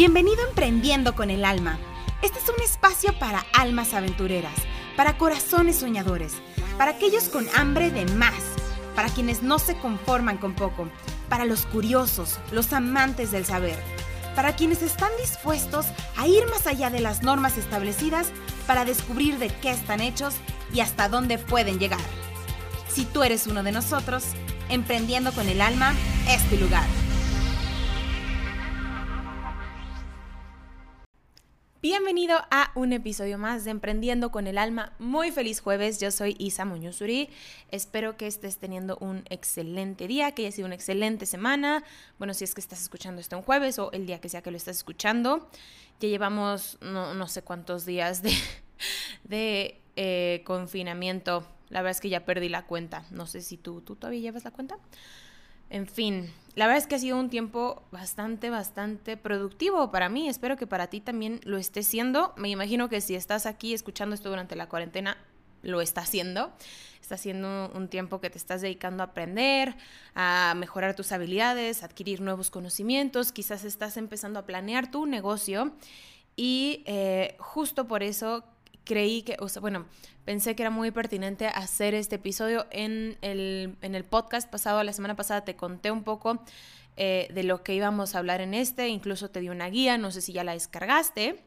Bienvenido a Emprendiendo con el Alma. Este es un espacio para almas aventureras, para corazones soñadores, para aquellos con hambre de más, para quienes no se conforman con poco, para los curiosos, los amantes del saber, para quienes están dispuestos a ir más allá de las normas establecidas para descubrir de qué están hechos y hasta dónde pueden llegar. Si tú eres uno de nosotros, Emprendiendo con el Alma es tu lugar. Bienvenido a un episodio más de Emprendiendo con el Alma. Muy feliz jueves, yo soy Isa Muñozuri. Espero que estés teniendo un excelente día, que haya sido una excelente semana. Bueno, si es que estás escuchando esto un jueves o el día que sea que lo estás escuchando. Ya llevamos no, sé cuántos días de, de eh, confinamiento. La verdad es que ya perdí la cuenta. No sé si tú, tú todavía llevas la cuenta. En fin, la verdad es que ha sido un tiempo bastante, bastante productivo para mí. Espero que para ti también lo esté siendo. Me imagino que si estás aquí escuchando esto durante la cuarentena, lo está haciendo. Está siendo un tiempo que te estás dedicando a aprender, a mejorar tus habilidades, a adquirir nuevos conocimientos. Quizás estás empezando a planear tu negocio. Y eh, justo por eso creí que, o sea, bueno, pensé que era muy pertinente hacer este episodio en el, en el podcast pasado, la semana pasada te conté un poco eh, de lo que íbamos a hablar en este, incluso te di una guía, no sé si ya la descargaste.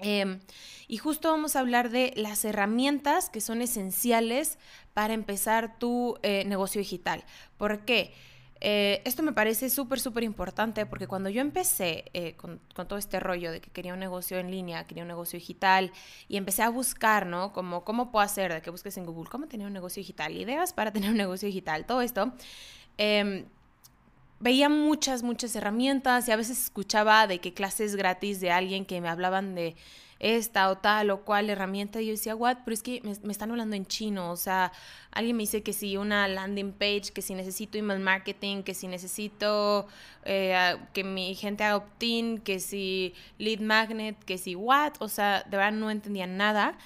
Em, y justo vamos a hablar de las herramientas que son esenciales para empezar tu eh, negocio digital. ¿Por qué? Eh, esto me parece súper, súper importante porque cuando yo empecé eh, con, todo este rollo de que quería un negocio en línea, quería un negocio digital y empecé a buscar, ¿no? Como, ¿cómo puedo hacer? De que busques en Google, ¿cómo tener un negocio digital? Ideas para tener un negocio digital, todo esto. Em, veía muchas, muchas herramientas y a veces escuchaba de que clases gratis de alguien que me hablaban de esta o tal o cual herramienta. Y yo decía, what? Pero es que me, están hablando en chino. O sea, alguien me dice que si una landing page, que si necesito email marketing, que si necesito eh, que mi gente haga opt-in, que si lead magnet, que si what. O sea, de verdad no entendía nada.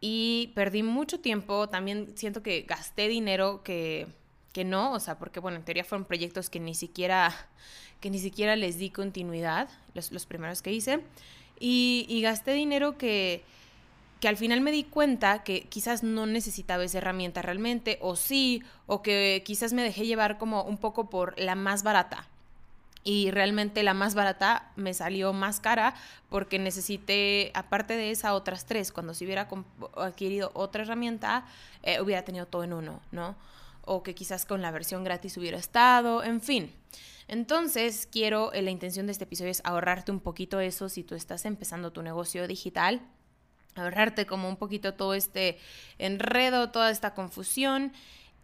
Y perdí mucho tiempo. También siento que gasté dinero que, que no. O sea, porque bueno, en teoría fueron proyectos que ni siquiera que ni siquiera les di continuidad, los, los primeros que hice. Y, gasté dinero que, que al final me di cuenta que quizás no necesitaba esa herramienta realmente, o sí, o que quizás me dejé llevar como un poco por la más barata. Y realmente la más barata me salió más cara porque necesité, aparte de esa, otras tres. Cuando si hubiera adquirido otra herramienta, eh, hubiera tenido todo en uno, ¿no? O que quizás con la versión gratis hubiera estado, en fin. Entonces, quiero, eh, la intención de este episodio es ahorrarte un poquito eso si tú estás empezando tu negocio digital, ahorrarte como un poquito todo este enredo, toda esta confusión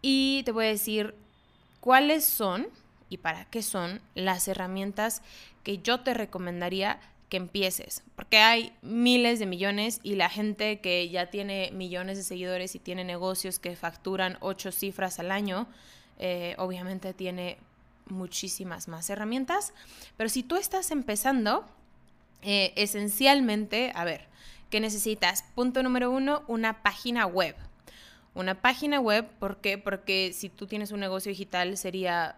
y te voy a decir cuáles son y para qué son las herramientas que yo te recomendaría que empieces, porque hay miles de millones y la gente que ya tiene millones de seguidores y tiene negocios que facturan ocho cifras al año, eh, obviamente tiene muchísimas más herramientas, pero si tú estás empezando, eh, esencialmente, a ver, ¿qué necesitas? Punto número uno, una página web. Una página web, ¿por qué? Porque si tú tienes un negocio digital sería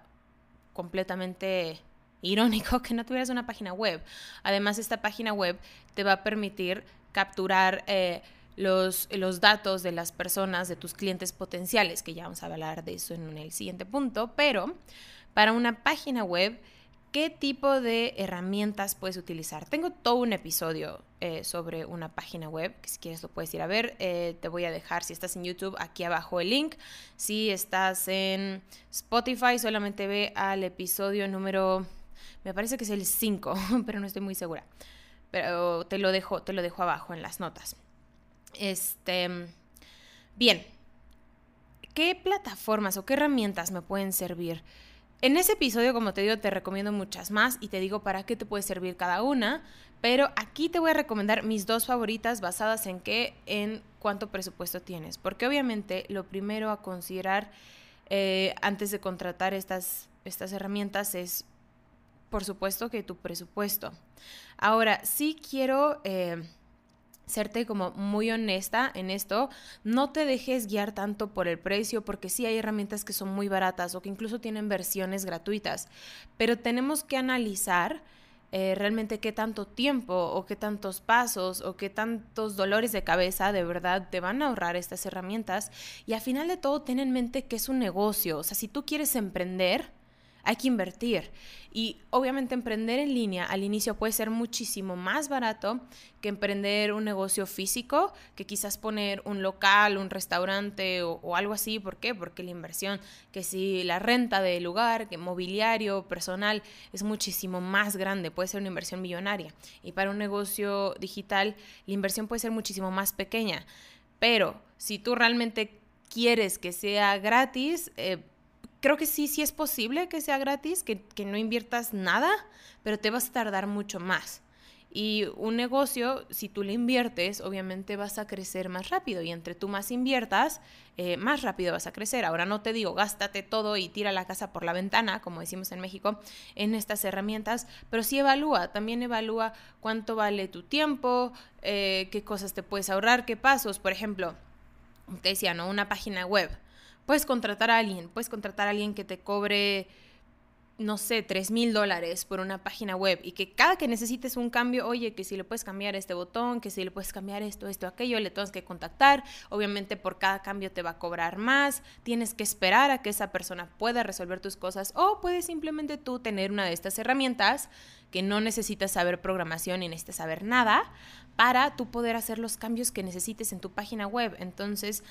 completamente irónico que no tuvieras una página web. Además, esta página web te va a permitir capturar eh, los, los, datos de las personas, de tus clientes potenciales, que ya vamos a hablar de eso en el siguiente punto, pero para una página web, ¿qué tipo de herramientas puedes utilizar? Tengo todo un episodio eh, sobre una página web, que si quieres lo puedes ir a ver. Eh, te voy a dejar, si estás en YouTube, aquí abajo el link. Si estás en Spotify, solamente ve al episodio número, me parece que es el 5, pero no estoy muy segura. Pero te lo dejo, te lo dejo abajo en las notas. Este, bien, ¿qué plataformas o qué herramientas me pueden servir? En ese episodio, como te digo, te recomiendo muchas más y te digo para qué te puede servir cada una, pero aquí te voy a recomendar mis dos favoritas basadas en qué, en cuánto presupuesto tienes, porque obviamente lo primero a considerar eh, antes de contratar estas, estas herramientas es, por supuesto, que tu presupuesto. Ahora, sí quiero... Eh, serte como muy honesta en esto, no te dejes guiar tanto por el precio porque sí hay herramientas que son muy baratas o que incluso tienen versiones gratuitas, pero tenemos que analizar eh, realmente qué tanto tiempo o qué tantos pasos o qué tantos dolores de cabeza de verdad te van a ahorrar estas herramientas. Y al final de todo, ten en mente que es un negocio. O sea, si tú quieres emprender, hay que invertir. Y obviamente emprender en línea al inicio puede ser muchísimo más barato que emprender un negocio físico, que quizás poner un local, un restaurante o, algo así. ¿Por qué? Porque la inversión, que si la renta de lugar, que mobiliario, personal, es muchísimo más grande, puede ser una inversión millonaria. Y para un negocio digital, la inversión puede ser muchísimo más pequeña. Pero si tú realmente quieres que sea gratis, eh, creo que sí, sí es posible que sea gratis, que, no inviertas nada, pero te vas a tardar mucho más. Y un negocio, si tú le inviertes, obviamente vas a crecer más rápido. Y entre tú más inviertas, eh, más rápido vas a crecer. Ahora no te digo, gástate todo y tira la casa por la ventana, como decimos en México, en estas herramientas, pero sí evalúa. También evalúa cuánto vale tu tiempo, eh, qué cosas te puedes ahorrar, qué pasos. Por ejemplo, te decía, ¿no? Una página web Puedes contratar a alguien, puedes contratar a alguien que te cobre, no sé, 3 mil dólares por una página web y que cada que necesites un cambio, oye, que si le puedes cambiar este botón, que si le puedes cambiar esto, esto, aquello, le tienes que contactar. Obviamente por cada cambio te va a cobrar más, tienes que esperar a que esa persona pueda resolver tus cosas o puedes simplemente tú tener una de estas herramientas que no necesitas saber programación ni necesitas saber nada para tú poder hacer los cambios que necesites en tu página web. Entonces,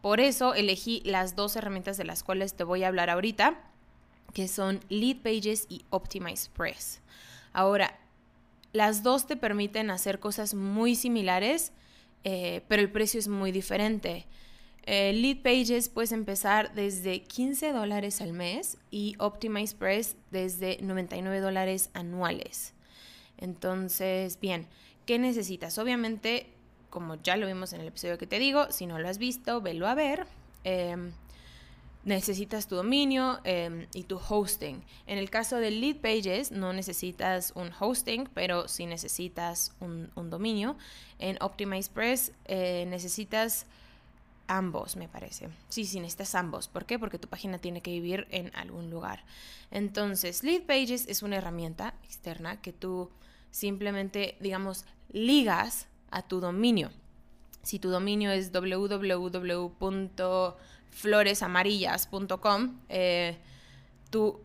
por eso elegí las dos herramientas de las cuales te voy a hablar ahorita, que son Lead Pages y Optimize Press. Ahora, las dos te permiten hacer cosas muy similares, eh, pero el precio es muy diferente. Eh, Lead Pages puedes empezar desde 15 dólares al mes y Optimize Press desde 99 dólares anuales. Entonces, bien, ¿qué necesitas? Obviamente como ya lo vimos en el episodio que te digo, si no lo has visto, velo a ver. Em, necesitas tu dominio em, y tu hosting. En el caso de Lead Pages no necesitas un hosting, pero sí necesitas un, dominio. En Optimize Press eh, necesitas ambos, me parece. Sí, sí, necesitas ambos. ¿Por qué? Porque tu página tiene que vivir en algún lugar. Entonces, Lead Pages es una herramienta externa que tú simplemente, digamos, ligas a tu dominio. Si tu dominio es www.floresamarillas.com, eh, tú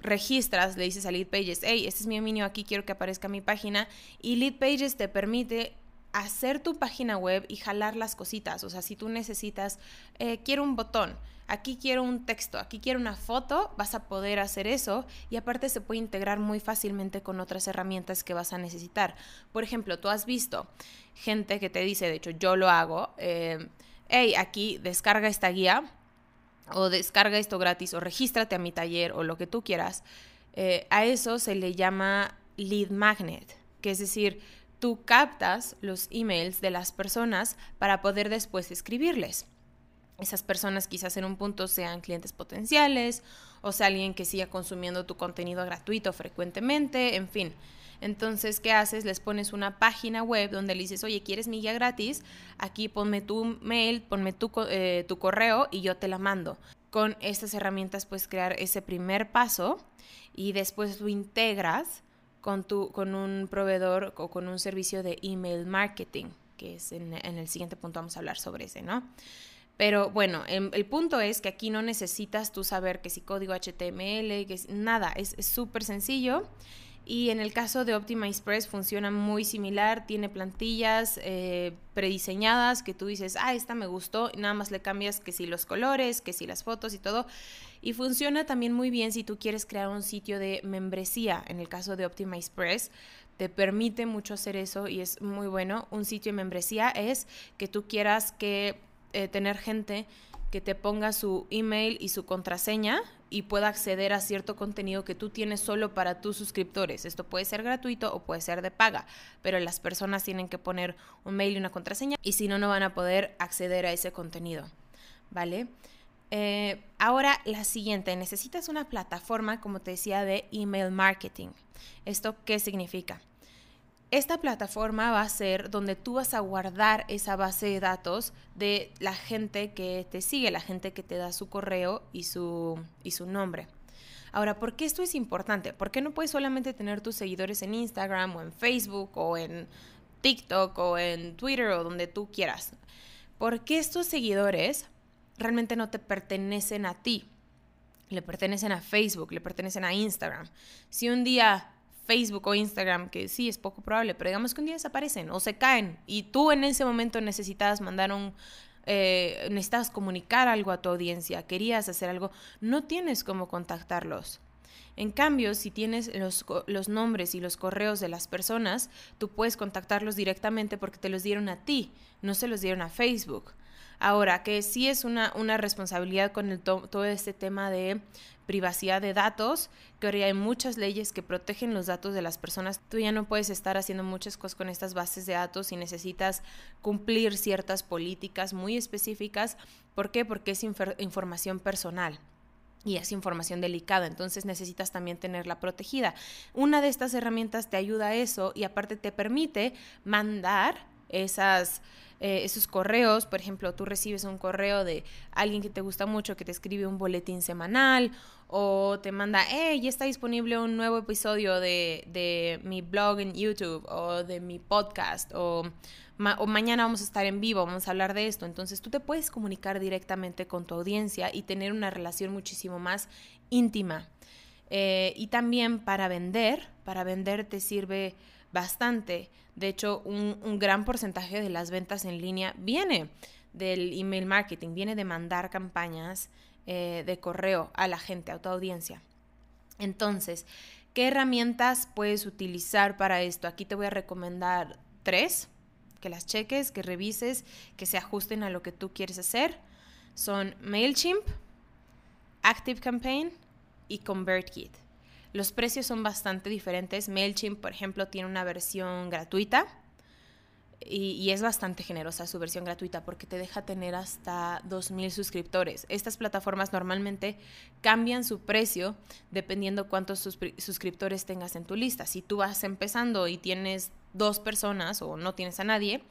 registras, le dices a Lead Pages, hey, este es mi dominio, aquí quiero que aparezca mi página, y Lead Pages te permite hacer tu página web y jalar las cositas. O sea, si tú necesitas, eh, quiero un botón, aquí quiero un texto, aquí quiero una foto, vas a poder hacer eso y aparte se puede integrar muy fácilmente con otras herramientas que vas a necesitar. Por ejemplo, tú has visto gente que te dice, de hecho yo lo hago, eh, hey, aquí descarga esta guía o descarga esto gratis o regístrate a mi taller o lo que tú quieras. Eh, a eso se le llama lead magnet, que es decir, tú captas los emails de las personas para poder después escribirles esas personas quizás en un punto sean clientes potenciales o sea alguien que siga consumiendo tu contenido gratuito frecuentemente, en fin. Entonces, ¿qué haces? Les pones una página web donde le dices, oye, ¿quieres mi guía gratis? Aquí ponme tu mail, ponme tu, eh, tu correo y yo te la mando. Con estas herramientas puedes crear ese primer paso y después lo integras con, tu, con un proveedor o con un servicio de email marketing, que es en, en el siguiente punto vamos a hablar sobre ese, ¿no? Pero bueno, em, el, punto es que aquí no necesitas tú saber que si código HTML, que nada, es súper sencillo. Y en el caso de Optimize Press funciona muy similar, tiene plantillas eh, prediseñadas que tú dices, ah, esta me gustó, y nada más le cambias que si los colores, que si las fotos y todo. Y funciona también muy bien si tú quieres crear un sitio de membresía. En el caso de Optimize Press, te permite mucho hacer eso y es muy bueno. Un sitio de membresía es que tú quieras que eh, tener gente que te ponga su email y su contraseña y pueda acceder a cierto contenido que tú tienes solo para tus suscriptores. Esto puede ser gratuito o puede ser de paga, pero las personas tienen que poner un mail y una contraseña y si no, no van a poder acceder a ese contenido. ¿Vale? Eh, ahora la siguiente, necesitas una plataforma, como te decía, de email marketing. ¿Esto qué significa? Esta plataforma va a ser donde tú vas a guardar esa base de datos de la gente que te sigue, la gente que te da su correo y su, y su nombre. Ahora, ¿por qué esto es importante? ¿Por qué no puedes solamente tener tus seguidores en Instagram o en Facebook o en TikTok o en Twitter o donde tú quieras? Porque estos seguidores realmente no te pertenecen a ti. Le pertenecen a Facebook, le pertenecen a Instagram. Si un día Facebook o Instagram, que sí es poco probable, pero digamos que un día desaparecen o se caen y tú en ese momento necesitas mandar un, eh, necesitas comunicar algo a tu audiencia, querías hacer algo, no tienes cómo contactarlos. En cambio, si tienes los, los, nombres y los correos de las personas, tú puedes contactarlos directamente porque te los dieron a ti, no se los dieron a Facebook. Ahora, que sí es una, una responsabilidad con todo este tema de privacidad de datos, que hay muchas leyes que protegen los datos de las personas. Tú ya no puedes estar haciendo muchas cosas con estas bases de datos y necesitas cumplir ciertas políticas muy específicas. ¿Por qué? Porque es información personal y es información delicada, entonces necesitas también tenerla protegida. Una de estas herramientas te ayuda a eso y aparte te permite mandar esas eh, esos correos, por ejemplo, tú recibes un correo de alguien que te gusta mucho que te escribe un boletín semanal o te manda, hey, ya está disponible un nuevo episodio de, de mi blog en YouTube o de mi podcast o, o mañana vamos a estar en vivo, vamos a hablar de esto. Entonces tú te puedes comunicar directamente con tu audiencia y tener una relación muchísimo más íntima. Eh, y también para vender, para vender te sirve bastante. De hecho, un, gran porcentaje de las ventas en línea viene del email marketing, viene de mandar campañas eh, de correo a la gente, a tu audiencia. Entonces, ¿qué herramientas puedes utilizar para esto? Aquí te voy a recomendar tres, que las cheques, que revises, que se ajusten a lo que tú quieres hacer. Son MailChimp, ActiveCampaign y ConvertKit. Los precios son bastante diferentes. MailChimp, por ejemplo, tiene una versión gratuita y, es bastante generosa su versión gratuita porque te deja tener hasta 2.000 suscriptores. Estas plataformas normalmente cambian su precio dependiendo cuántos suscriptores tengas en tu lista. Si tú vas empezando y tienes dos personas o no tienes a nadie,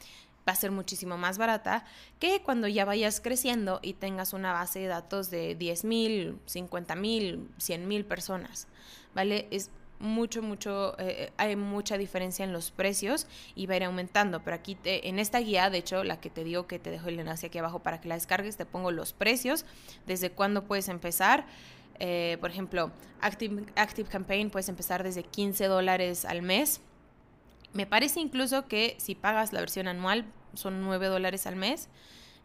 va a ser muchísimo más barata que cuando ya vayas creciendo y tengas una base de datos de 10.000, 50.000, 100.000 personas. ¿Vale? Es mucho, mucho, eh, hay mucha diferencia en los precios y va a ir aumentando. Pero aquí en esta guía, de hecho, la que te digo que te dejo el enlace aquí abajo para que la descargues, te pongo los precios, desde cuándo puedes empezar. Eh, por ejemplo, Active, Active Campaign puedes empezar desde 15 dólares al mes. Me parece incluso que si pagas la versión anual son 9 dólares al mes.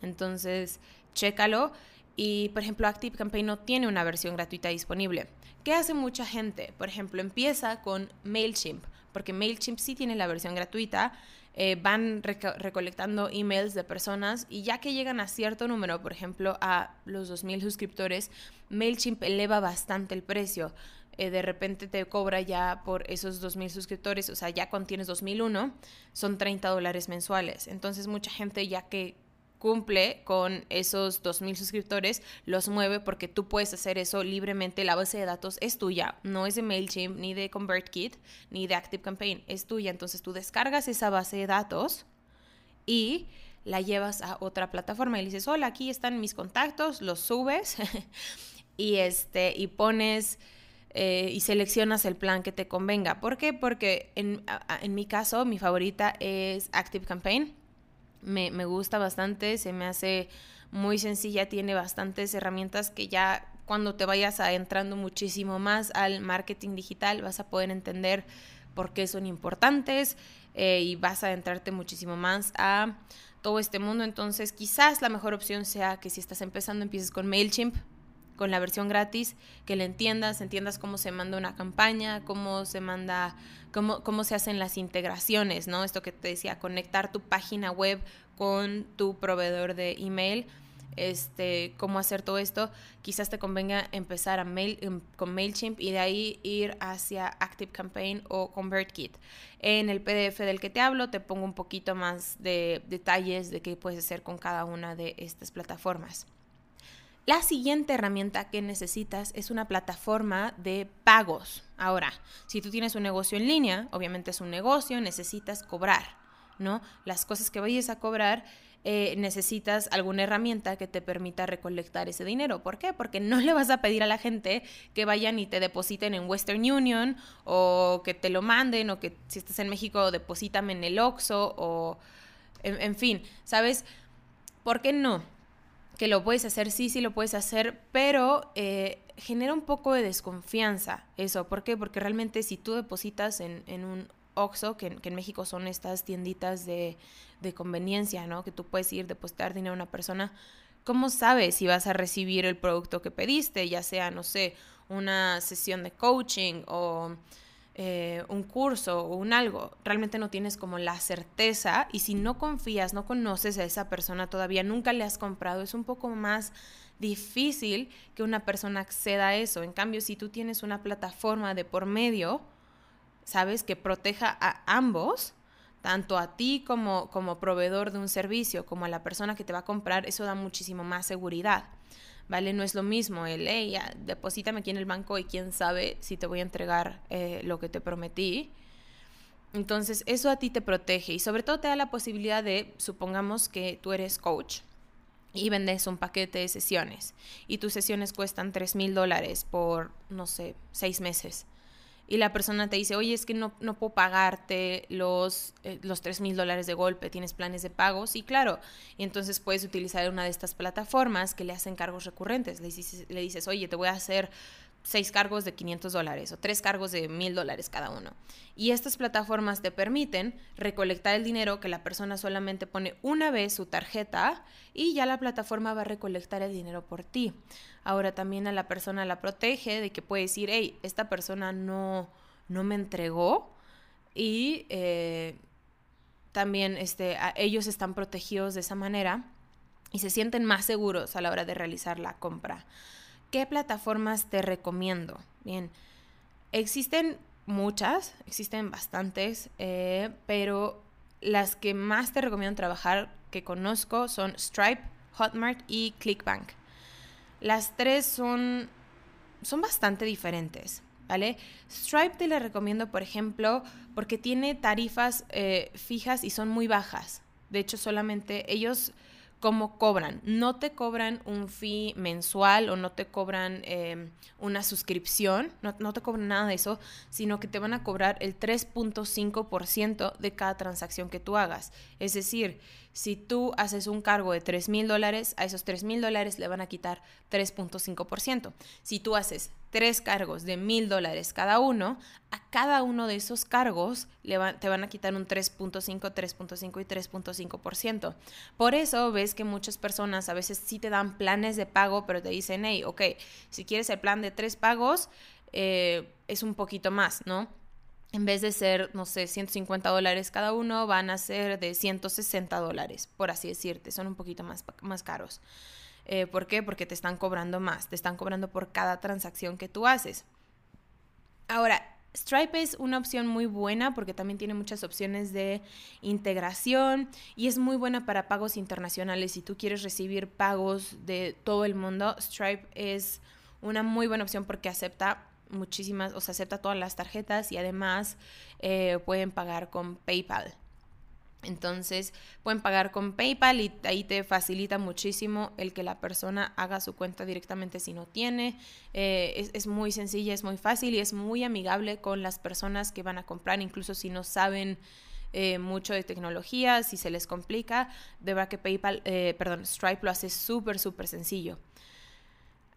Entonces, chécalo. Y, por ejemplo, Active Campaign no tiene una versión gratuita disponible. ¿Qué hace mucha gente? Por ejemplo, empieza con MailChimp, porque MailChimp sí tiene la versión gratuita. Eh, van recolectando emails de personas y ya que llegan a cierto número, por ejemplo, a los 2.000 suscriptores, MailChimp eleva bastante el precio. Eh, de repente te cobra ya por esos 2.000 suscriptores, o sea, ya cuando tienes 2.001, son 30 dólares mensuales. Entonces mucha gente ya que cumple con esos 2.000 suscriptores, los mueve porque tú puedes hacer eso libremente. La base de datos es tuya, no es de MailChimp, ni de ConvertKit, ni de ActiveCampaign, es tuya. Entonces tú descargas esa base de datos y la llevas a otra plataforma y le dices, hola, aquí están mis contactos, los subes y, este, y pones... Eh, y seleccionas el plan que te convenga. ¿Por qué? Porque en, en mi caso, mi favorita es ActiveCampaign me, me gusta bastante, se me hace muy sencilla, tiene bastantes herramientas que ya cuando te vayas adentrando muchísimo más al marketing digital vas a poder entender por qué son importantes eh, y vas a adentrarte muchísimo más a todo este mundo. Entonces quizás la mejor opción sea que si estás empezando empieces con MailChimp, con la versión gratis, que le entiendas, entiendas cómo se manda una campaña, cómo se manda, cómo, cómo se hacen las integraciones, ¿no? Esto que te decía, conectar tu página web con tu proveedor de email. Este, cómo hacer todo esto, quizás te convenga empezar a mail, em, con MailChimp y de ahí ir hacia ActiveCampaign o ConvertKit. En el PDF del que te hablo te pongo un poquito más de detalles de qué puedes hacer con cada una de estas plataformas. La siguiente herramienta que necesitas es una plataforma de pagos. Ahora, si tú tienes un negocio en línea, obviamente es un negocio, necesitas cobrar, ¿no? Las cosas que vayas a cobrar eh, necesitas alguna herramienta que te permita recolectar ese dinero. ¿Por qué? Porque no le vas a pedir a la gente que vayan y te depositen en Western Union o que te lo manden o que si estás en México deposítame en el Oxxo o en, fin, ¿sabes? ¿Por qué no? Que lo puedes hacer, sí, sí lo puedes hacer, pero eh, genera un poco de desconfianza eso. ¿Por qué? Porque realmente si tú depositas en, en un Oxxo, que, en México son estas tienditas de, de, conveniencia, ¿no? Que tú puedes ir, depositar dinero a una persona. ¿Cómo sabes si vas a recibir el producto que pediste? Ya sea, no sé, una sesión de coaching o eh, un curso o un algo. Realmente no tienes como la certeza y si no confías, no conoces a esa persona todavía, nunca le has comprado, es un poco más difícil que una persona acceda a eso. En cambio, si tú tienes una plataforma de por medio, ¿sabes? Que proteja a ambos, tanto a ti como, como proveedor de un servicio, como a la persona que te va a comprar, eso da muchísimo más seguridad. ¿Vale? No es lo mismo el, hey, ya, deposítame aquí en el banco y quién sabe si te voy a entregar eh, lo que te prometí. Entonces, eso a ti te protege y sobre todo te da la posibilidad de, supongamos que tú eres coach y vendes un paquete de sesiones y tus sesiones cuestan 3 mil dólares por, no sé, seis meses y la persona te dice, oye, es que no, no puedo pagarte los, eh, los 3 mil dólares de golpe, tienes planes de pago, sí, claro. Y entonces puedes utilizar una de estas plataformas que le hacen cargos recurrentes. Le dices, le dices oye, te voy a hacer seis cargos de 500 dólares o tres cargos de 1000 dólares cada uno. Y estas plataformas te permiten recolectar el dinero que la persona solamente pone una vez su tarjeta y ya la plataforma va a recolectar el dinero por ti. Ahora también a la persona la protege de que puede decir, hey, esta persona no, no me entregó y eh, también este, ellos están protegidos de esa manera y se sienten más seguros a la hora de realizar la compra. ¿Qué plataformas te recomiendo? Bien, existen muchas, existen bastantes, eh, pero las que más te recomiendo trabajar que conozco son Stripe, Hotmart y Clickbank. Las tres son, son bastante diferentes, ¿vale? Stripe te la recomiendo, por ejemplo, porque tiene tarifas eh, fijas y son muy bajas. De hecho, solamente ellos cómo cobran. No te cobran un fee mensual o no te cobran em, una suscripción, no, no, te cobran nada de eso, sino que te van a cobrar el 3.5% de cada transacción que tú hagas. Es decir, si tú haces un cargo de 3 mil dólares, a esos 3 mil dólares le van a quitar 3.5%. Si tú haces tres cargos de mil dólares cada uno, a cada uno de esos cargos te van a quitar un 3.5, 3.5 y 3.5%. Por eso ves que muchas personas a veces sí te dan planes de pago, pero te dicen, hey, ok, si quieres el plan de tres pagos, eh, es un poquito más, ¿no? En vez de ser, no sé, 150 dólares cada uno, van a ser de 160 dólares, por así decirte, son un poquito más, más caros. Eh, ¿Por qué? Porque te están cobrando más, te están cobrando por cada transacción que tú haces. Ahora, Stripe es una opción muy buena porque también tiene muchas opciones de integración y es muy buena para pagos internacionales. Si tú quieres recibir pagos de todo el mundo, Stripe es una muy buena opción porque acepta muchísimas, o sea, acepta todas las tarjetas y además eh, pueden pagar con PayPal. Entonces pueden pagar con PayPal y ahí te facilita muchísimo el que la persona haga su cuenta directamente si no tiene. Eh, es, muy sencilla, es muy fácil y es muy amigable con las personas que van a comprar, incluso si no saben eh, mucho de tecnología, si se les complica. De verdad que PayPal, perdón, Stripe lo hace súper, súper sencillo.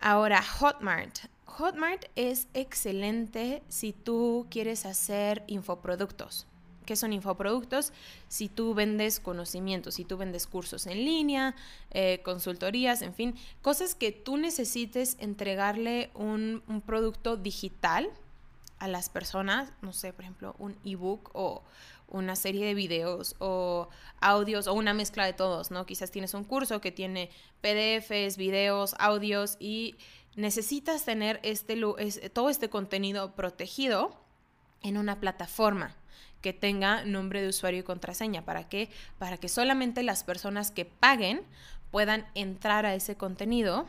Ahora, Hotmart. Hotmart es excelente si tú quieres hacer infoproductos. ¿Qué son infoproductos? Si tú vendes conocimientos, si tú vendes cursos en línea, eh, consultorías, en fin, cosas que tú necesites entregarle un, un producto digital a las personas, no sé, por ejemplo, un ebook o una serie de videos o audios o una mezcla de todos, ¿no? Quizás tienes un curso que tiene PDFs, videos, audios y necesitas tener este, todo este contenido protegido en una plataforma que tenga nombre de usuario y contraseña. ¿Para qué? Para que solamente las personas que paguen puedan entrar a ese contenido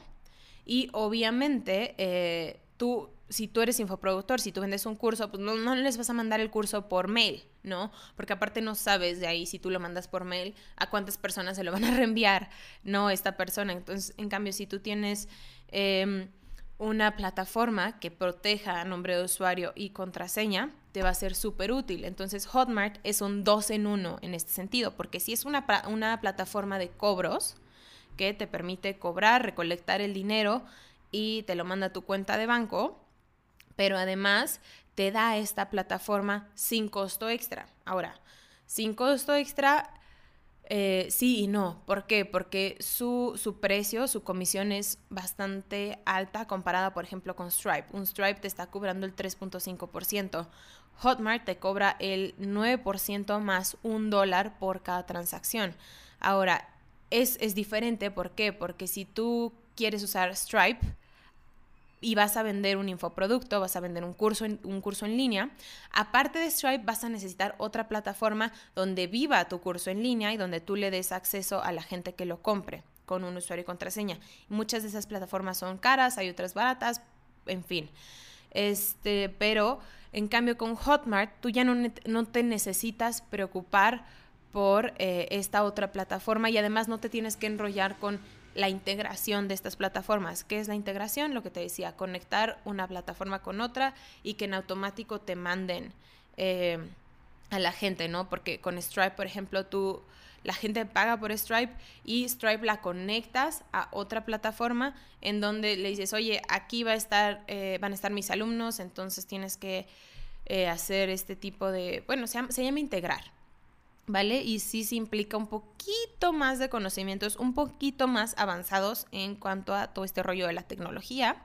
y obviamente eh, tú si tú eres infoproductor, si tú vendes un curso, pues no, no, les vas a mandar el curso por mail, ¿no? Porque aparte no sabes de ahí si tú lo mandas por mail a cuántas personas se lo van a reenviar, ¿no? Esta persona. Entonces, en cambio, si tú tienes em, una plataforma que proteja nombre de usuario y contraseña, te va a ser súper útil. Entonces, Hotmart es un dos en uno en este sentido, porque si es una, una plataforma de cobros que te permite cobrar, recolectar el dinero y te lo manda a tu cuenta de banco, pero además te da esta plataforma sin costo extra. Ahora, sin costo extra, eh, sí y no. ¿Por qué? Porque su, su, precio, su comisión es bastante alta comparada, por ejemplo, con Stripe. Un Stripe te está cobrando el 3.5%. Hotmart te cobra el 9% más un dólar por cada transacción. Ahora, es, es diferente. ¿Por qué? Porque si tú quieres usar Stripe, y vas a vender un infoproducto, vas a vender un curso, un curso en línea, aparte de Stripe vas a necesitar otra plataforma donde viva tu curso en línea y donde tú le des acceso a la gente que lo compre con un usuario y contraseña. Muchas de esas plataformas son caras, hay otras baratas, en fin. Este, pero en cambio con Hotmart tú ya no, no te necesitas preocupar por eh, esta otra plataforma y además no te tienes que enrollar con la integración de estas plataformas. ¿Qué es la integración? Lo que te decía, conectar una plataforma con otra y que en automático te manden eh, a la gente, ¿no? Porque con Stripe, por ejemplo, tú, la gente paga por Stripe y Stripe la conectas a otra plataforma en donde le dices, oye, aquí va a estar, eh, van a estar mis alumnos, entonces tienes que eh, hacer este tipo de, bueno, se se llama integrar, ¿vale? Y sí se implica un poquito más de conocimientos, un poquito más avanzados en cuanto a todo este rollo de la tecnología.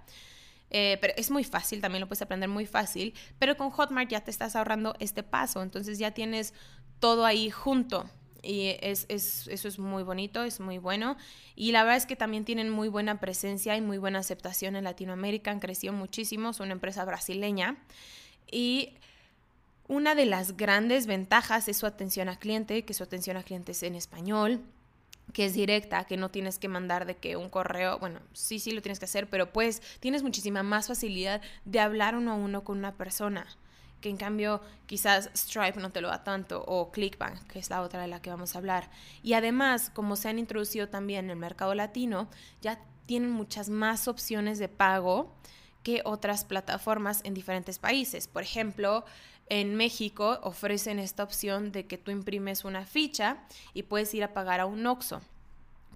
Eh, pero es muy fácil, también lo puedes aprender muy fácil, pero con Hotmart ya te estás ahorrando este paso, entonces ya tienes todo ahí junto. Y es, es, eso es muy bonito, es muy bueno. Y la verdad es que también tienen muy buena presencia y muy buena aceptación en Latinoamérica. Han crecido muchísimo, son una empresa brasileña. Y una de las grandes ventajas es su atención a cliente, que su atención a cliente es en español, que es directa, que no tienes que mandar de que un correo, bueno, sí, sí lo tienes que hacer, pero pues tienes muchísima más facilidad de hablar uno a uno con una persona, que en cambio quizás Stripe no te lo da tanto, o Clickbank, que es la otra de la que vamos a hablar. Y además, como se han introducido también en el mercado latino, ya tienen muchas más opciones de pago que otras plataformas en diferentes países. Por ejemplo, en México ofrecen esta opción de que tú imprimes una ficha y puedes ir a pagar a un OXO,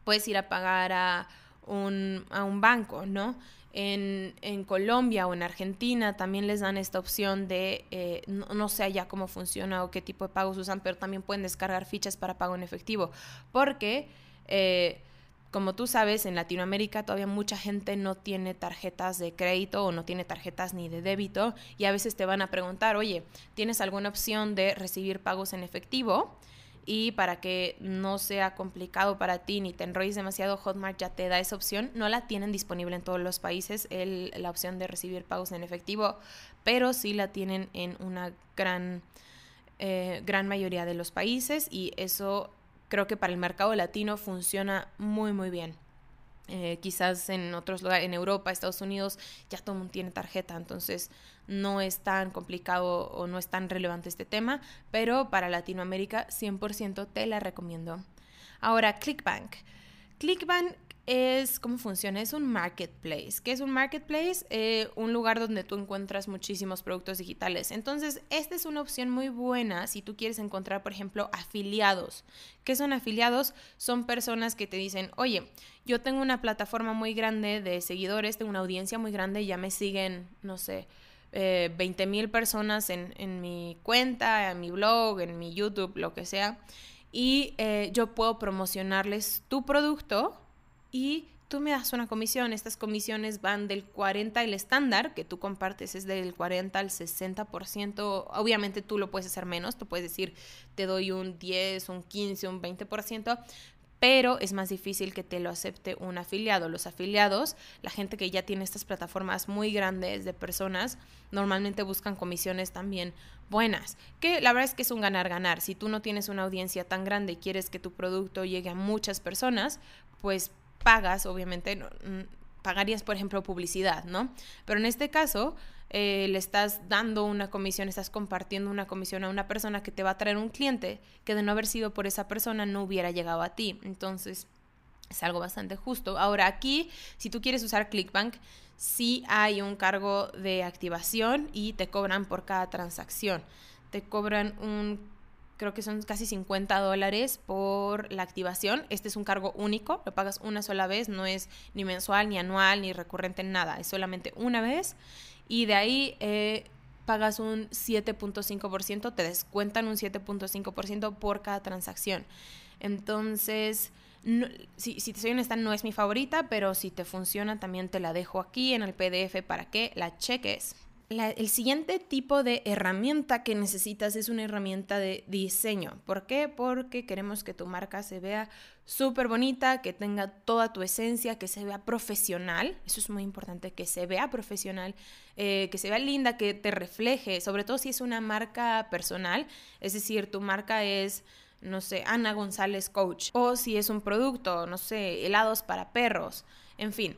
puedes ir a pagar a un, a un banco, ¿no? En, en, Colombia o en Argentina también les dan esta opción de, eh, no, sé allá cómo funciona o qué tipo de pagos usan, pero también pueden descargar fichas para pago en efectivo, porque... Eh, como tú sabes, en Latinoamérica todavía mucha gente no tiene tarjetas de crédito o no tiene tarjetas ni de débito y a veces te van a preguntar, oye, ¿tienes alguna opción de recibir pagos en efectivo? Y para que no sea complicado para ti ni te enrolles demasiado, Hotmart ya te da esa opción. No la tienen disponible en todos los países, la opción de recibir pagos en efectivo, pero sí la tienen en una gran, eh, gran mayoría de los países y eso creo que para el mercado latino funciona muy, muy bien. Eh, quizás en otros lugares, en Europa, Estados Unidos, ya todo el mundo tiene tarjeta, entonces no es tan complicado o no es tan relevante este tema, pero para Latinoamérica 100% te la recomiendo. Ahora, ClickBank. ClickBank es, ¿cómo funciona? Es un marketplace. ¿Qué es un marketplace? Eh, un lugar donde tú encuentras muchísimos productos digitales. Entonces, esta es una opción muy buena si tú quieres encontrar, por ejemplo, afiliados. ¿Qué son afiliados? Son personas que te dicen, oye, yo tengo una plataforma muy grande de seguidores, tengo una audiencia muy grande, ya me siguen, no sé, eh, 20 mil personas en, en mi cuenta, en mi blog, en mi YouTube, lo que sea. Y eh, yo puedo promocionarles tu producto y tú me das una comisión. Estas comisiones van del 40, el estándar que tú compartes es del 40 al 60%. Obviamente tú lo puedes hacer menos, tú puedes decir te doy un 10, un 15, un 20%, pero es más difícil que te lo acepte un afiliado. Los afiliados, la gente que ya tiene estas plataformas muy grandes de personas, normalmente buscan comisiones también buenas, que la verdad es que es un ganar-ganar. Si tú no tienes una audiencia tan grande y quieres que tu producto llegue a muchas personas, pues pagas, obviamente, pagarías, por ejemplo, publicidad, ¿no? Pero en este caso, eh, le estás dando una comisión, estás compartiendo una comisión a una persona que te va a traer un cliente que de no haber sido por esa persona no hubiera llegado a ti. Entonces, es algo bastante justo. Ahora aquí, si tú quieres usar ClickBank, sí hay un cargo de activación y te cobran por cada transacción. Te cobran un creo que son casi 50 dólares por la activación. Este es un cargo único, lo pagas una sola vez, no es ni mensual, ni anual, ni recurrente, nada, es solamente una vez. Y de ahí eh, pagas un 7.5%, te descuentan un 7.5% por cada transacción. Entonces, si, si, te soy honesta, no es mi favorita, pero si te funciona, también te la dejo aquí en el PDF para que la cheques el siguiente tipo de herramienta que necesitas es una herramienta de diseño. ¿Por qué? Porque queremos que tu marca se vea súper bonita, que tenga toda tu esencia, que se vea profesional. Eso es muy importante, que se vea profesional, eh, que se vea linda, que te refleje, sobre todo si es una marca personal. Es decir, tu marca es no sé, Ana González Coach, o si es un producto, no sé, helados para perros, en fin.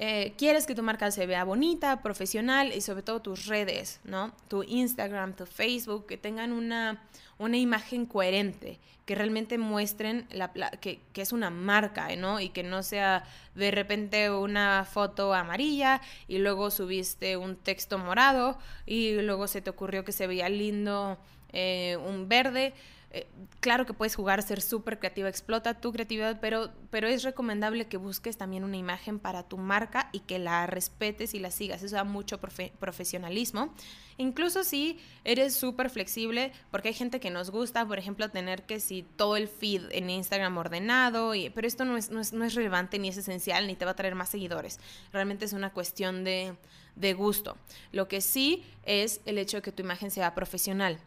Eh, quieres que tu marca se vea bonita, profesional y sobre todo tus redes, ¿no? Tu Instagram, tu Facebook, que tengan una, una imagen coherente, que realmente muestren la, que, es una marca, ¿no? Y que no sea de repente una foto amarilla y luego subiste un texto morado y luego se te ocurrió que se veía lindo eh, un verde. Eh, claro que puedes jugar, ser súper creativa, explota tu creatividad, pero, pero es recomendable que busques también una imagen para tu marca y que la respetes y la sigas. Eso da mucho profesionalismo. Incluso si eres súper flexible, porque hay gente que nos gusta, por ejemplo, tener que si todo el feed en Instagram ordenado, y, pero esto no es, no, es, no es relevante ni es esencial, ni te va a traer más seguidores. Realmente es una cuestión de, de gusto. Lo que sí es el hecho de que tu imagen sea profesional.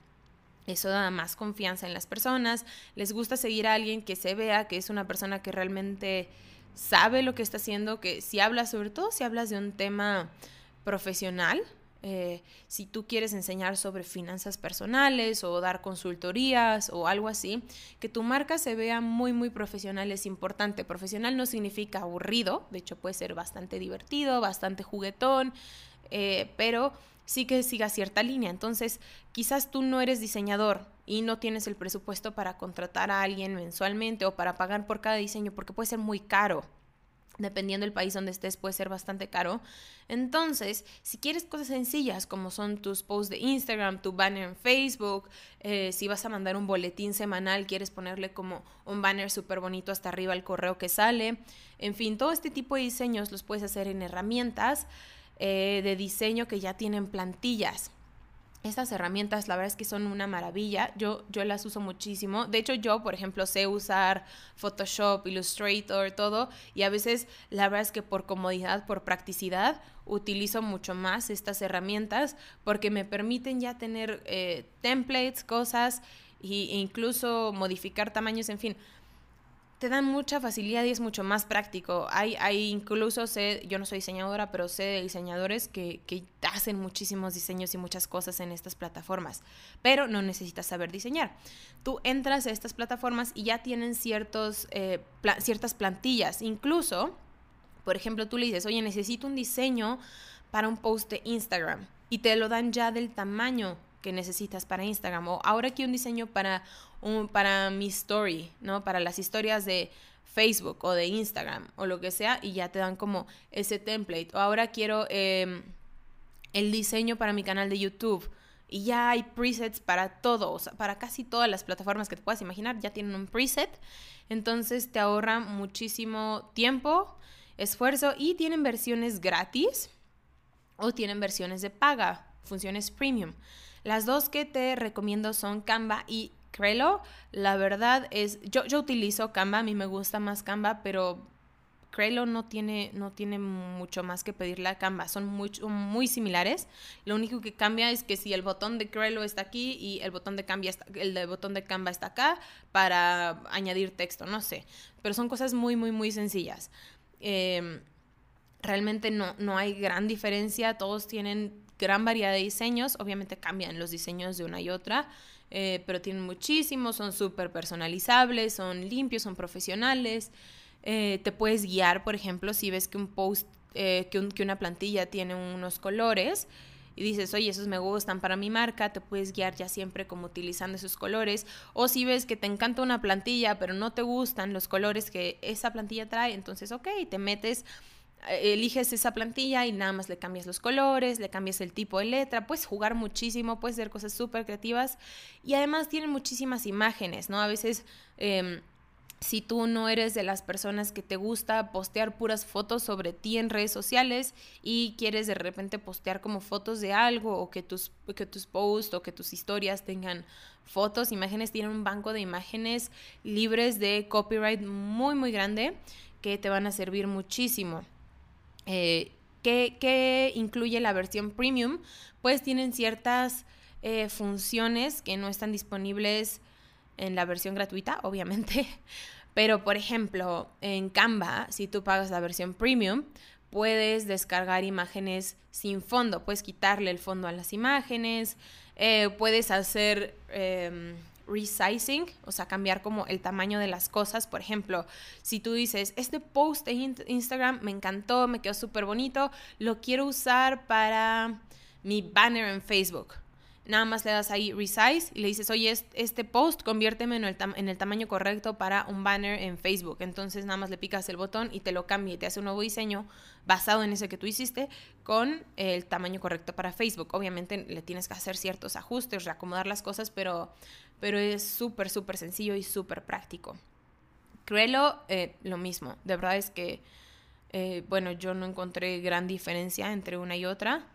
Eso da más confianza en las personas. Les gusta seguir a alguien que se vea que es una persona que realmente sabe lo que está haciendo, que si hablas, sobre todo si hablas de un tema profesional, eh, si tú quieres enseñar sobre finanzas personales o dar consultorías o algo así, que tu marca se vea muy, muy profesional es importante. Profesional no significa aburrido, de hecho puede ser bastante divertido, bastante juguetón, eh, pero sí que siga cierta línea. Entonces, quizás tú no eres diseñador y no tienes el presupuesto para contratar a alguien mensualmente o para pagar por cada diseño porque puede ser muy caro. Dependiendo del país donde estés, puede ser bastante caro. Entonces, si quieres cosas sencillas como son tus posts de Instagram, tu banner en Facebook, eh, si vas a mandar un boletín semanal, quieres ponerle como un banner súper bonito hasta arriba al correo que sale. En fin, todo este tipo de diseños los puedes hacer en herramientas eh, de diseño que ya tienen plantillas. Estas herramientas la verdad es que son una maravilla, yo, yo las uso muchísimo. De hecho yo, por ejemplo, sé usar Photoshop, Illustrator, todo, y a veces la verdad es que por comodidad, por practicidad, utilizo mucho más estas herramientas porque me permiten ya tener eh, templates, cosas e incluso modificar tamaños, en fin te dan mucha facilidad y es mucho más práctico. Hay, hay incluso, sé, yo no soy diseñadora, pero sé de diseñadores que, que, hacen muchísimos diseños y muchas cosas en estas plataformas, pero no necesitas saber diseñar. Tú entras a estas plataformas y ya tienen ciertos, eh, ciertas plantillas. Incluso, por ejemplo, tú le dices, oye, necesito un diseño para un post de Instagram y te lo dan ya del tamaño que necesitas para Instagram o ahora aquí un diseño para, un, para mi story, ¿no? Para las historias de Facebook o de Instagram o lo que sea y ya te dan como ese template. O ahora quiero em, el diseño para mi canal de YouTube y ya hay presets para todo, para casi todas las plataformas que te puedas imaginar, ya tienen un preset. Entonces te ahorra muchísimo tiempo, esfuerzo y tienen versiones gratis o tienen versiones de paga, funciones premium. Las dos que te recomiendo son Canva y Crelo. La verdad es, yo, yo utilizo Canva, a mí me gusta más Canva, pero Crelo no tiene, no tiene mucho más que pedirle a Canva, son muy, muy similares. Lo único que cambia es que si el botón de Crelo está aquí y el botón de, Canva está, el botón de Canva está acá para añadir texto, no sé. Pero son cosas muy, muy, muy sencillas. Em, realmente no, no hay gran diferencia, todos tienen gran variedad de diseños, obviamente cambian los diseños de una y otra, eh, pero tienen muchísimos, son súper personalizables, son limpios, son profesionales. eh, te puedes guiar, por ejemplo, si ves que un post, eh, que, que una plantilla tiene unos colores, y dices, oye, esos me gustan para mi marca, te puedes guiar ya siempre como utilizando esos colores. O si ves que te encanta una plantilla, pero no te gustan los colores que esa plantilla trae, entonces, ok, te metes eliges esa plantilla y nada más le cambias los colores, le cambias el tipo de letra, puedes jugar muchísimo, puedes hacer cosas súper creativas y además tienen muchísimas imágenes, ¿no? A veces... Em, si tú no eres de las personas que te gusta postear puras fotos sobre ti en redes sociales y quieres de repente postear como fotos de algo o que tus, que tus posts o que tus historias tengan fotos, imágenes, tienen un banco de imágenes libres de copyright muy muy grande que te van a servir muchísimo. Eh, ¿qué, incluye la versión premium? Pues tienen ciertas eh, funciones que no están disponibles en la versión gratuita, obviamente. Pero, por ejemplo, en Canva, si tú pagas la versión premium, puedes descargar imágenes sin fondo, puedes quitarle el fondo a las imágenes, eh, puedes hacer em, resizing, o sea, cambiar como el tamaño de las cosas. Por ejemplo, si tú dices, este post en Instagram me encantó, me quedó súper bonito, lo quiero usar para mi banner en Facebook. Nada más le das ahí resize y le dices, oye, este post conviérteme en el, tamaño correcto para un banner en Facebook. Entonces nada más le picas el botón y te lo cambia y te hace un nuevo diseño basado en ese que tú hiciste con el tamaño correcto para Facebook. Obviamente le tienes que hacer ciertos ajustes, reacomodar las cosas, pero, pero es súper, súper sencillo y súper práctico. Créelo, eh, lo mismo. De verdad es que, eh, bueno, yo no encontré gran diferencia entre una y otra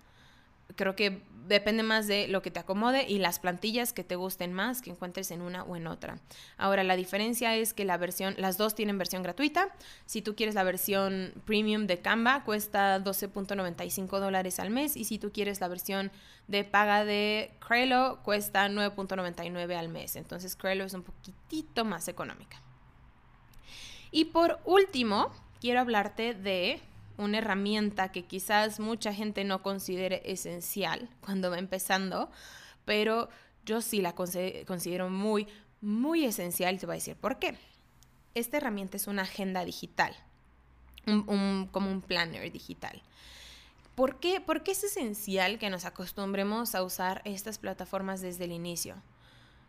creo que depende más de lo que te acomode y las plantillas que te gusten más que encuentres en una o en otra. Ahora, la diferencia es que la versión, las dos tienen versión gratuita. Si tú quieres la versión premium de Canva, cuesta 12.95 dólares al mes. Y si tú quieres la versión de paga de Crelo, cuesta 9.99 al mes. Entonces, Crelo es un poquitito más económica. Y por último, quiero hablarte de una herramienta que quizás mucha gente no considere esencial cuando va empezando, pero yo sí la considero muy, muy esencial y te voy a decir por qué. Esta herramienta es una agenda digital, como un planner digital. ¿Por qué? Porque es esencial que nos acostumbremos a usar estas plataformas desde el inicio.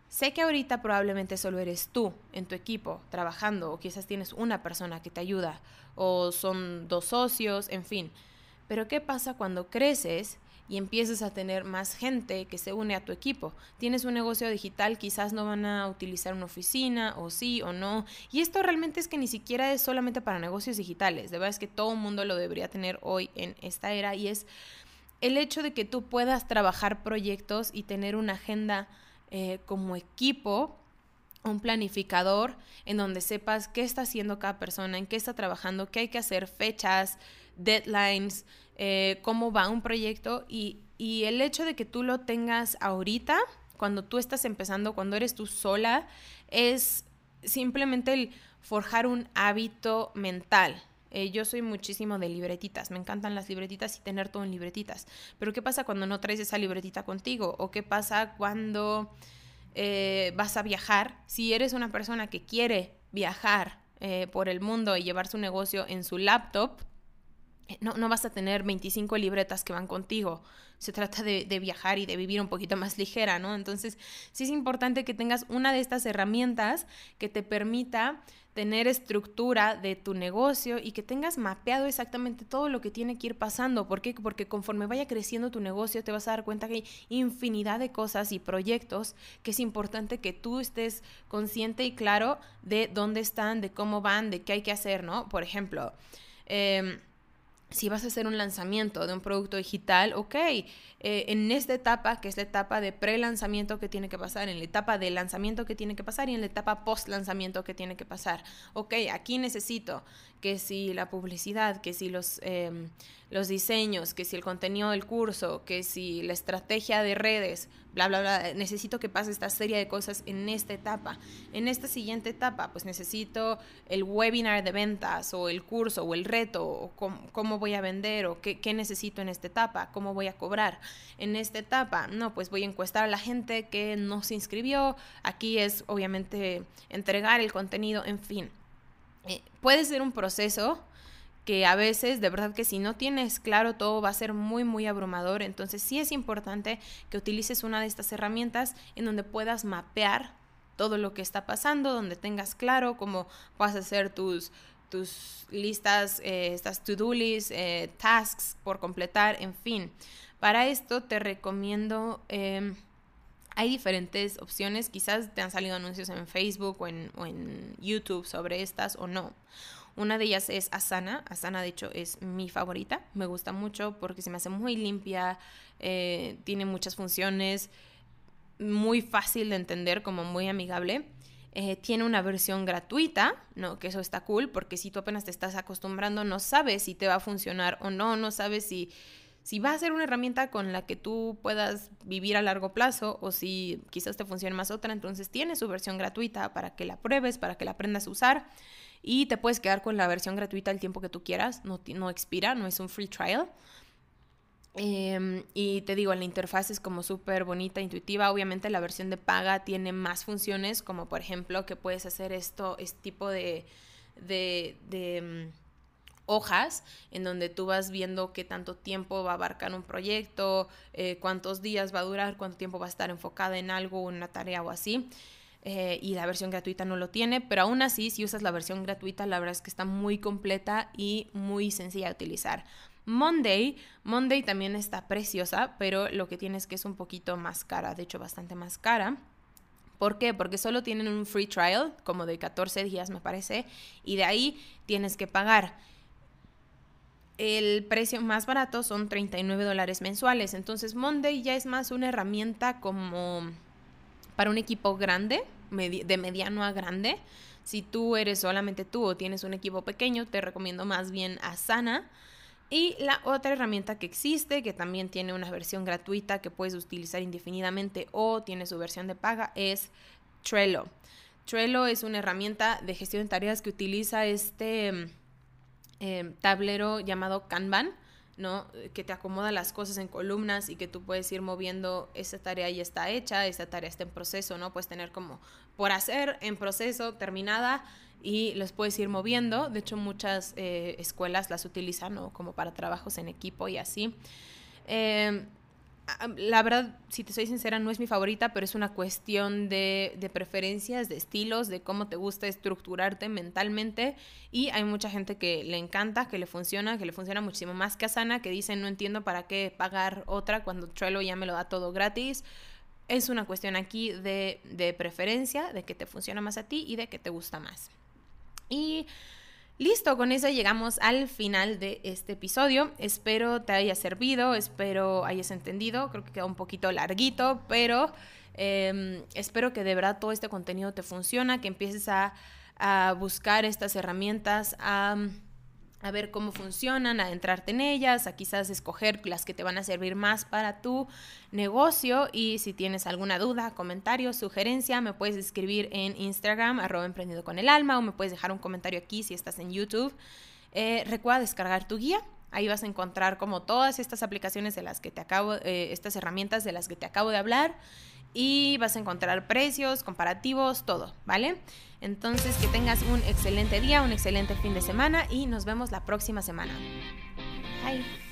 Sé que ahorita probablemente solo eres tú en tu equipo trabajando o quizás tienes una persona que te ayuda o son dos socios, en fin. Pero ¿qué pasa cuando creces y empiezas a tener más gente que se une a tu equipo? Tienes un negocio digital, quizás no van a utilizar una oficina o sí o no. Y esto realmente es que ni siquiera es solamente para negocios digitales. De verdad es que todo el mundo lo debería tener hoy en esta era y es el hecho de que tú puedas trabajar proyectos y tener una agenda eh, como equipo un planificador en donde sepas qué está haciendo cada persona, en qué está trabajando, qué hay que hacer, fechas, deadlines, eh, cómo va un proyecto y, y el hecho de que tú lo tengas ahorita, cuando tú estás empezando, cuando eres tú sola, es simplemente el forjar un hábito mental. Eh, yo soy muchísimo de libretitas, me encantan las libretitas y tener todo en libretitas. Pero ¿qué pasa cuando no traes esa libretita contigo? ¿O qué pasa cuando eh, vas a viajar? Si eres una persona que quiere viajar eh, por el mundo y llevar su negocio en su laptop, no, no, vas a tener 25 libretas que van contigo. Se trata de, de, viajar y de vivir un poquito más ligera, ¿no? Entonces, sí es importante que tengas una de estas herramientas que te permita tener estructura de tu negocio y que tengas mapeado exactamente todo lo que tiene que ir pasando. ¿Por qué? Porque conforme vaya creciendo tu negocio te vas a dar cuenta que hay infinidad de cosas y proyectos que es importante que tú estés consciente y claro de dónde están, de cómo van, de qué hay que hacer, ¿no? Por ejemplo, eh, si vas a hacer un lanzamiento de un producto digital, ok, eh, en esta etapa, que es la etapa de pre-lanzamiento que tiene que pasar, en la etapa de lanzamiento que tiene que pasar y en la etapa post-lanzamiento que tiene que pasar. Ok, aquí necesito que si la publicidad, que si los, em, los diseños, que si el contenido del curso, que si la estrategia de redes, bla, bla, bla, necesito que pase esta serie de cosas en esta etapa. En esta siguiente etapa, pues necesito el webinar de ventas o el curso o el reto, o cómo, voy a vender o qué, qué necesito en esta etapa, cómo voy a cobrar. En esta etapa, no, pues voy a encuestar a la gente que no se inscribió. Aquí es obviamente entregar el contenido, en fin eh, puede ser un proceso que a veces, de verdad que si no tienes claro todo va a ser muy, muy abrumador. Entonces sí es importante que utilices una de estas herramientas en donde puedas mapear todo lo que está pasando, donde tengas claro cómo vas a hacer tus, tus listas, eh, estas to-do lists, eh, tasks por completar, en fin. Para esto te recomiendo... Em, hay diferentes opciones, quizás te han salido anuncios en Facebook o en YouTube sobre estas o no. Una de ellas es Asana. Asana, de hecho, es mi favorita. Me gusta mucho porque se me hace muy limpia, eh, tiene muchas funciones, muy fácil de entender, como muy amigable. Eh, tiene una versión gratuita, ¿no? Que eso está cool, porque si tú apenas te estás acostumbrando, no sabes si te va a funcionar o no, no sabes si, si va a ser una herramienta con la que tú puedas vivir a largo plazo o si quizás te funcione más otra, entonces tiene su versión gratuita para que la pruebes, para que la aprendas a usar y te puedes quedar con la versión gratuita el tiempo que tú quieras, no, expira, no es un free trial. Em, y te digo, la interfaz es como súper bonita, intuitiva. Obviamente la versión de paga tiene más funciones, como por ejemplo que puedes hacer esto, este tipo de, de, mm, hojas en donde tú vas viendo qué tanto tiempo va a abarcar un proyecto, eh, cuántos días va a durar, cuánto tiempo va a estar enfocada en algo, una tarea o así. Eh, y la versión gratuita no lo tiene, pero aún así, si usas la versión gratuita, la verdad es que está muy completa y muy sencilla de utilizar. Monday, Monday también está preciosa, pero lo que tiene es que es un poquito más cara, de hecho bastante más cara. ¿Por qué? Porque solo tienen un free trial, como de 14 días me parece, y de ahí tienes que pagar. El precio más barato son 39 dólares mensuales, entonces Monday ya es más una herramienta como para un equipo grande, de mediano a grande. Si tú eres solamente tú o tienes un equipo pequeño, te recomiendo más bien Asana. Y la otra herramienta que existe, que también tiene una versión gratuita que puedes utilizar indefinidamente o tiene su versión de paga, es Trello. Trello es una herramienta de gestión de tareas que utiliza este eh, tablero llamado Kanban ¿no? Que te acomoda las cosas en columnas y que tú puedes ir moviendo, esa tarea ya está hecha, esa tarea está en proceso, ¿no? Puedes tener como por hacer, en proceso, terminada y los puedes ir moviendo. De hecho, muchas eh, escuelas las utilizan, ¿no? Como para trabajos en equipo y así. Eh, la verdad, si te soy sincera, no es mi favorita, pero es una cuestión de, de, preferencias, de estilos, de cómo te gusta estructurarte mentalmente. Y hay mucha gente que le encanta, que le funciona, que le funciona muchísimo más que Asana, que dicen, no entiendo para qué pagar otra cuando Trello ya me lo da todo gratis. Es una cuestión aquí de, de preferencia, de que te funciona más a ti y de que te gusta más. Y Listo, con eso llegamos al final de este episodio. Espero te haya servido, espero hayas entendido. Creo que queda un poquito larguito, pero em, espero que de verdad todo este contenido te funciona, que empieces a, a buscar estas herramientas, a a ver cómo funcionan, a en ellas, a quizás escoger las que te van a servir más para tu negocio y si tienes alguna duda, comentario, sugerencia, me puedes escribir en Instagram, arroba emprendido con el alma o me puedes dejar un comentario aquí si estás en YouTube. Eh, recuerda descargar tu guía. Ahí vas a encontrar como todas estas aplicaciones de las que te acabo, eh, estas herramientas de las que te acabo de hablar y vas a encontrar precios, comparativos, todo, ¿vale? Entonces, que tengas un excelente día, un excelente fin de semana y nos vemos la próxima semana. Bye.